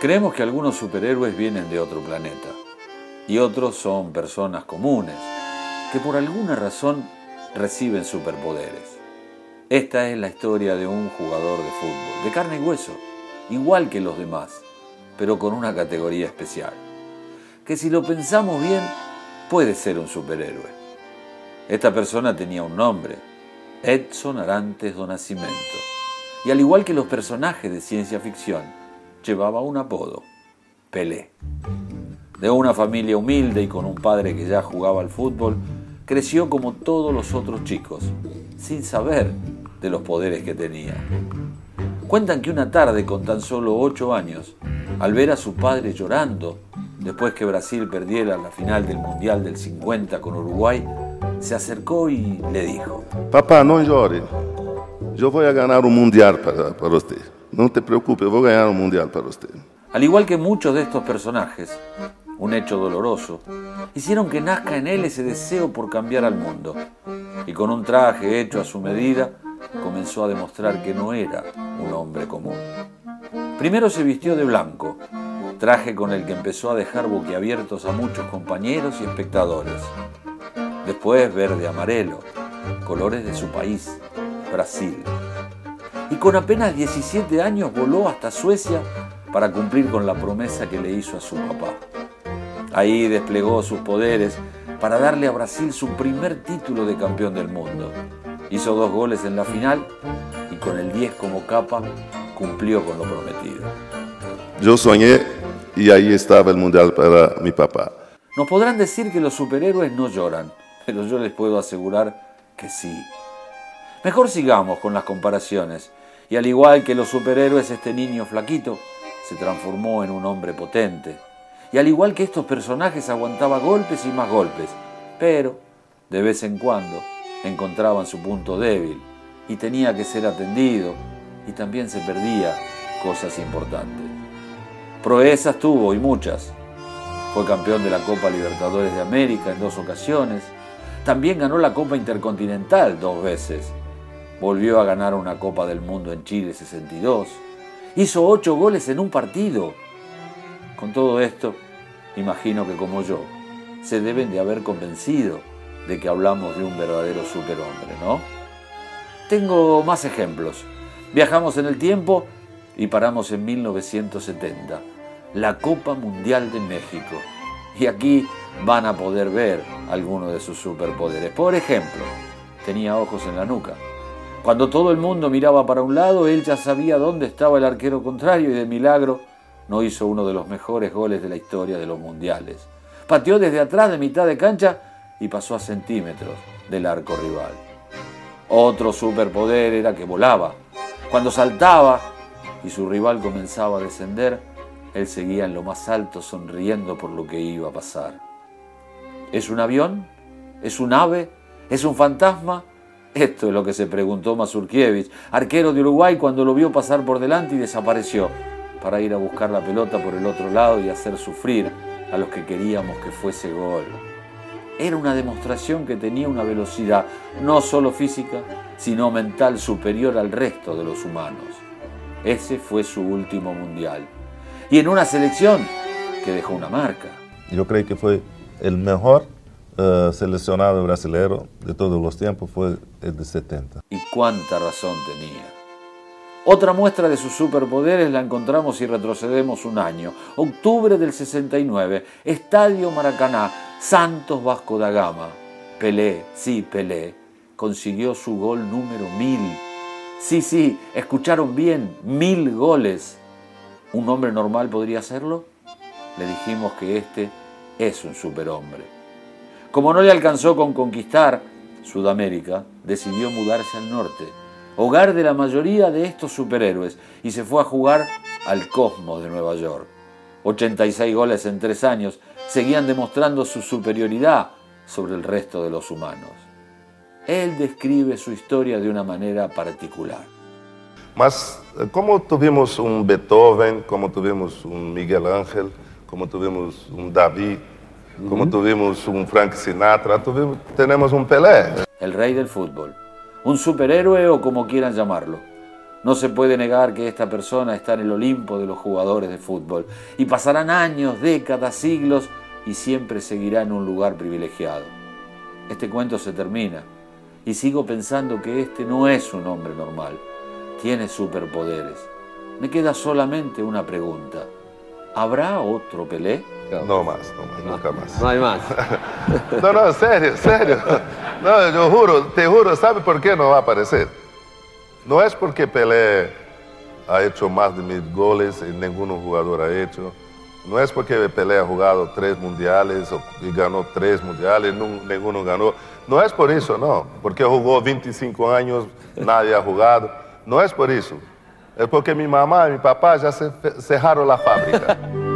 Creemos que algunos superhéroes vienen de otro planeta y otros son personas comunes que por alguna razón reciben superpoderes. Esta es la historia de un jugador de fútbol, de carne y hueso, igual que los demás, pero con una categoría especial, que si lo pensamos bien puede ser un superhéroe. Esta persona tenía un nombre, Edson Arantes do Nascimento, y al igual que los personajes de ciencia ficción, llevaba un apodo, Pelé. De una familia humilde y con un padre que ya jugaba al fútbol, creció como todos los otros chicos, sin saber de los poderes que tenía. Cuentan que una tarde con tan solo ocho años, al ver a su padre llorando, después que Brasil perdiera la final del Mundial del 50 con Uruguay, se acercó y le dijo, Papá, no llore, yo voy a ganar un Mundial para, para usted. No te preocupes, voy a ganar un Mundial para usted. Al igual que muchos de estos personajes, un hecho doloroso, hicieron que nazca en él ese deseo por cambiar al mundo. Y con un traje hecho a su medida, comenzó a demostrar que no era un hombre común. Primero se vistió de blanco, traje con el que empezó a dejar boquiabiertos a muchos compañeros y espectadores. Después verde amarelo, colores de su país, Brasil. Con apenas 17 años voló hasta Suecia para cumplir con la promesa que le hizo a su papá. Ahí desplegó sus poderes para darle a Brasil su primer título de campeón del mundo. Hizo dos goles en la final y con el 10 como capa cumplió con lo prometido. Yo soñé y ahí estaba el Mundial para mi papá. Nos podrán decir que los superhéroes no lloran, pero yo les puedo asegurar que sí. Mejor sigamos con las comparaciones. Y al igual que los superhéroes, este niño flaquito se transformó en un hombre potente. Y al igual que estos personajes aguantaba golpes y más golpes, pero de vez en cuando encontraban su punto débil y tenía que ser atendido y también se perdía cosas importantes. Proezas tuvo y muchas. Fue campeón de la Copa Libertadores de América en dos ocasiones. También ganó la Copa Intercontinental dos veces. Volvió a ganar una Copa del Mundo en Chile 62. Hizo ocho goles en un partido. Con todo esto, imagino que como yo, se deben de haber convencido de que hablamos de un verdadero superhombre, ¿no? Tengo más ejemplos. Viajamos en el tiempo y paramos en 1970, la Copa Mundial de México. Y aquí van a poder ver algunos de sus superpoderes. Por ejemplo, tenía ojos en la nuca. Cuando todo el mundo miraba para un lado, él ya sabía dónde estaba el arquero contrario y de milagro no hizo uno de los mejores goles de la historia de los mundiales. Pateó desde atrás de mitad de cancha y pasó a centímetros del arco rival. Otro superpoder era que volaba. Cuando saltaba y su rival comenzaba a descender, él seguía en lo más alto sonriendo por lo que iba a pasar. ¿Es un avión? ¿Es un ave? ¿Es un fantasma? Esto es lo que se preguntó Mazurkiewicz, arquero de Uruguay, cuando lo vio pasar por delante y desapareció, para ir a buscar la pelota por el otro lado y hacer sufrir a los que queríamos que fuese gol era una demostración que tenía una velocidad no solo física, sino mental superior al resto de los humanos. Ese fue su último mundial. Y en una selección que dejó una marca. Yo creo que fue el mejor uh, seleccionado brasileño de todos los tiempos, fue el de 70. Y cuánta razón tenía. Otra muestra de sus superpoderes la encontramos si retrocedemos un año, octubre del 69, Estadio Maracaná, Santos Vasco da Gama. Pelé, sí, Pelé, consiguió su gol número mil. Sí, sí, escucharon bien, mil goles. ¿Un hombre normal podría hacerlo? Le dijimos que este es un superhombre. Como no le alcanzó con conquistar Sudamérica, decidió mudarse al norte, hogar de la mayoría de estos superhéroes, y se fue a jugar al Cosmos de Nueva York. 86 goles en tres años seguían demostrando su superioridad sobre el resto de los humanos. Él describe su historia de una manera particular. Mas como tuvimos un Beethoven, como tuvimos un Miguel Ángel, como tuvimos un David, como tuvimos un Frank Sinatra, tuvimos, tenemos un Pelé. El rey del fútbol, un superhéroe o como quieran llamarlo. No se puede negar que esta persona está en el Olimpo de los jugadores de fútbol y pasarán años, décadas, siglos y siempre seguirá en un lugar privilegiado. Este cuento se termina y sigo pensando que este no es un hombre normal, tiene superpoderes. Me queda solamente una pregunta. ¿Habrá otro Pelé? No más, no más, nunca más. No hay más. no, no, serio, serio. No, yo juro, te juro, ¿sabe por qué no va a aparecer? No es porque Pelé ha hecho más de mil goles y ningún jugador ha hecho. No es porque Pelé ha jugado tres mundiales y ganó tres mundiales, ninguno ganó. No es por eso, no. Porque jugó 25 años, nadie ha jugado. No es por eso. Porque mi mamá y mi papá ya cerraron la fábrica.